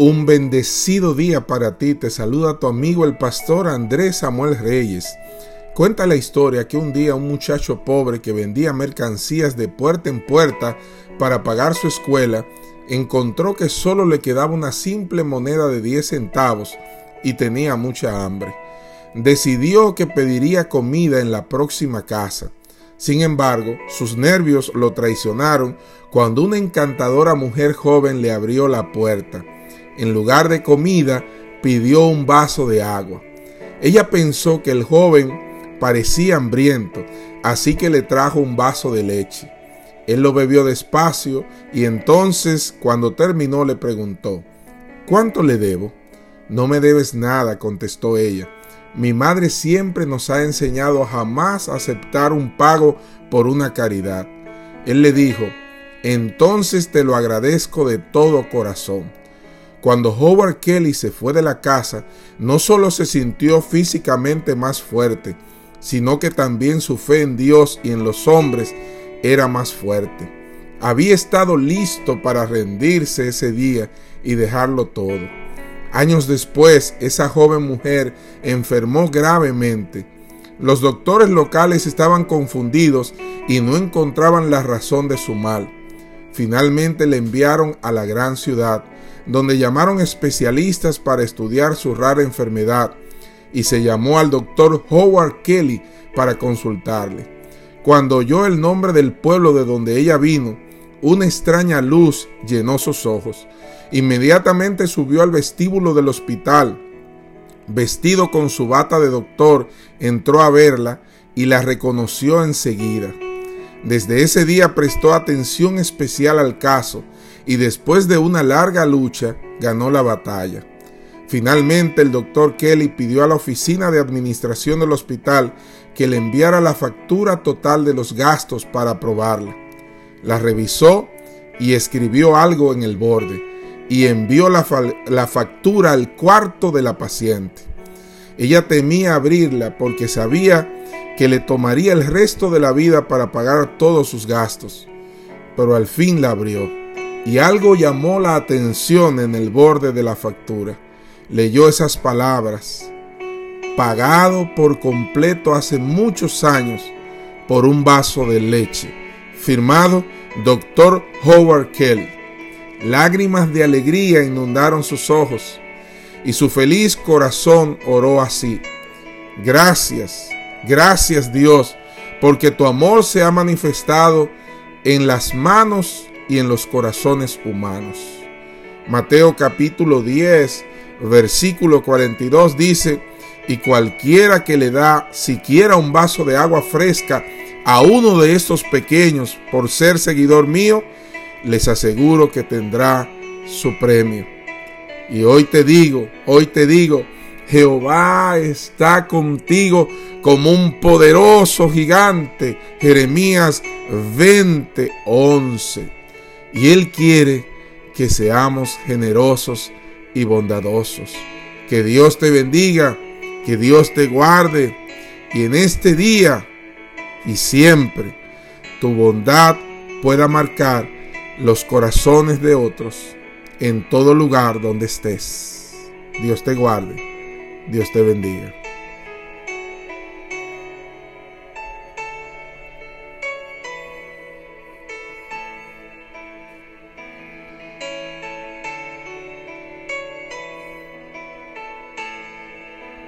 Un bendecido día para ti. Te saluda tu amigo el pastor Andrés Samuel Reyes. Cuenta la historia que un día un muchacho pobre que vendía mercancías de puerta en puerta para pagar su escuela encontró que solo le quedaba una simple moneda de 10 centavos y tenía mucha hambre. Decidió que pediría comida en la próxima casa. Sin embargo, sus nervios lo traicionaron cuando una encantadora mujer joven le abrió la puerta en lugar de comida, pidió un vaso de agua. Ella pensó que el joven parecía hambriento, así que le trajo un vaso de leche. Él lo bebió despacio y entonces, cuando terminó, le preguntó, ¿Cuánto le debo? No me debes nada, contestó ella. Mi madre siempre nos ha enseñado a jamás aceptar un pago por una caridad. Él le dijo, entonces te lo agradezco de todo corazón. Cuando Howard Kelly se fue de la casa, no solo se sintió físicamente más fuerte, sino que también su fe en Dios y en los hombres era más fuerte. Había estado listo para rendirse ese día y dejarlo todo. Años después, esa joven mujer enfermó gravemente. Los doctores locales estaban confundidos y no encontraban la razón de su mal. Finalmente le enviaron a la gran ciudad, donde llamaron especialistas para estudiar su rara enfermedad y se llamó al doctor Howard Kelly para consultarle. Cuando oyó el nombre del pueblo de donde ella vino, una extraña luz llenó sus ojos. Inmediatamente subió al vestíbulo del hospital. Vestido con su bata de doctor, entró a verla y la reconoció enseguida. Desde ese día prestó atención especial al caso y después de una larga lucha ganó la batalla. Finalmente el doctor Kelly pidió a la oficina de administración del hospital que le enviara la factura total de los gastos para aprobarla. La revisó y escribió algo en el borde y envió la, la factura al cuarto de la paciente. Ella temía abrirla porque sabía que le tomaría el resto de la vida para pagar todos sus gastos, pero al fin la abrió y algo llamó la atención en el borde de la factura. Leyó esas palabras, pagado por completo hace muchos años por un vaso de leche, firmado Dr. Howard Kelly. Lágrimas de alegría inundaron sus ojos y su feliz corazón oró así. Gracias, gracias Dios, porque tu amor se ha manifestado en las manos y en los corazones humanos. Mateo capítulo 10, versículo 42 dice, y cualquiera que le da siquiera un vaso de agua fresca a uno de estos pequeños por ser seguidor mío, les aseguro que tendrá su premio. Y hoy te digo, hoy te digo, Jehová está contigo como un poderoso gigante. Jeremías 20:11 y Él quiere que seamos generosos y bondadosos. Que Dios te bendiga, que Dios te guarde y en este día y siempre tu bondad pueda marcar los corazones de otros en todo lugar donde estés. Dios te guarde, Dios te bendiga.